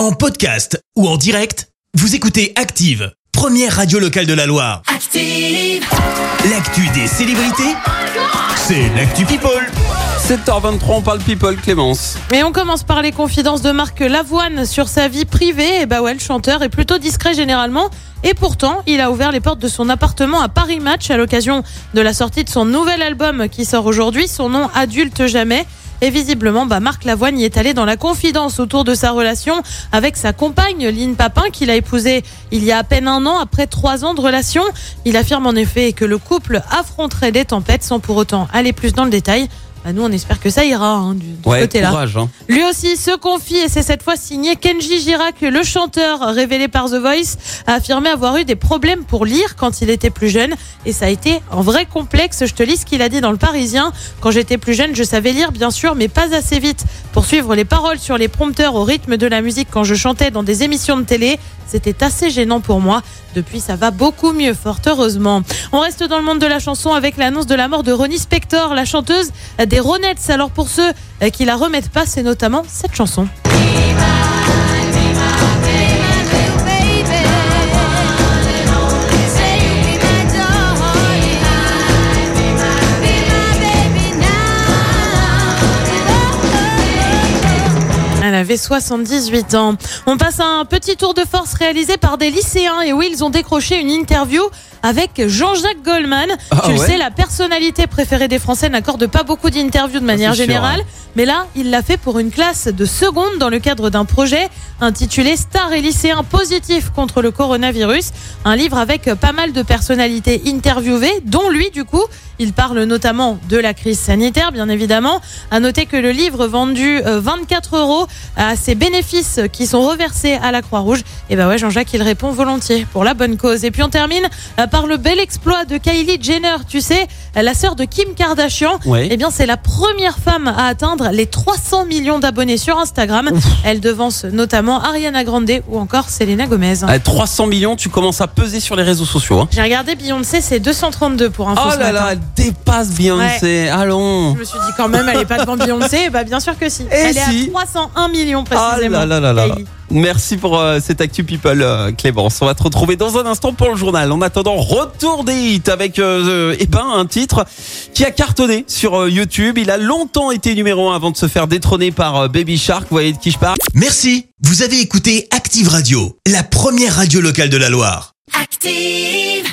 En podcast ou en direct, vous écoutez Active, première radio locale de la Loire. Active. L'actu des célébrités, c'est l'actu People. 7h23, on parle people, Clémence. Et on commence par les confidences de Marc Lavoine sur sa vie privée. Et bah ouais, le chanteur est plutôt discret généralement. Et pourtant, il a ouvert les portes de son appartement à Paris Match à l'occasion de la sortie de son nouvel album qui sort aujourd'hui, son nom Adulte Jamais. Et visiblement, bah, Marc Lavoine y est allé dans la confidence autour de sa relation avec sa compagne, Lynn Papin, qu'il a épousée il y a à peine un an après trois ans de relation. Il affirme en effet que le couple affronterait des tempêtes sans pour autant aller plus dans le détail. Bah, nous, on espère que ça ira hein, du, Ouais, côté-là. courage. Hein. Lui aussi se confie et c'est cette fois signé Kenji Girac, le chanteur révélé par The Voice, a affirmé avoir eu des problèmes pour lire quand il était plus jeune et ça a été un vrai complexe. Je te lis ce qu'il a dit dans le Parisien. Quand j'étais plus jeune, je savais lire bien sûr, mais pas assez vite pour suivre les paroles sur les prompteurs au rythme de la musique quand je chantais dans des émissions de télé. C'était assez gênant pour moi. Depuis, ça va beaucoup mieux, fort heureusement. On reste dans le monde de la chanson avec l'annonce de la mort de Ronnie Spector, la chanteuse des Ronettes. Alors pour ceux euh, qui la remettent pas, c'est notamment cette chanson. Avait 78 ans. On passe à un petit tour de force réalisé par des lycéens. Et oui, ils ont décroché une interview avec Jean-Jacques Goldman. Ah tu le ouais sais, la personnalité préférée des Français n'accorde pas beaucoup d'interviews de manière c'est sûr, générale. Mais là, il l'a fait pour une classe de seconde dans le cadre d'un projet intitulé Stars et lycéens positifs contre le coronavirus. Un livre avec pas mal de personnalités interviewées, dont lui, du coup. Il parle notamment de la crise sanitaire, bien évidemment. À noter que le livre vendu euh, 24 euros a ses bénéfices qui sont reversés à la Croix-Rouge. Et bah ouais, Jean-Jacques, il répond volontiers pour la bonne cause. Et puis on termine euh, par le bel exploit de Kylie Jenner. Tu sais, euh, la sœur de Kim Kardashian. Ouais. Eh bien, c'est la première femme à atteindre les 300 millions d'abonnés sur Instagram. Elle devance notamment Ariana Grande ou encore Selena Gomez. À 300 millions, tu commences à peser sur les réseaux sociaux. Hein. J'ai regardé Beyoncé, c'est 232 pour info Oh là là, dépasse Beyoncé. Allons. Je me suis dit quand même, elle est pas devant Beyoncé. Bah bien sûr que si. Et elle est si. à 301 millions Ah précisément. là là là là. Merci pour euh, cette actu people, euh, Clémence. On va te retrouver dans un instant pour le journal. En attendant, retour des hits avec euh, euh, eh ben, un titre qui a cartonné sur euh, YouTube. Il a longtemps été numéro un avant de se faire détrôner par euh, Baby Shark. Vous voyez de qui je parle? Merci, vous avez écouté Active Radio, la première radio locale de la Loire. Active.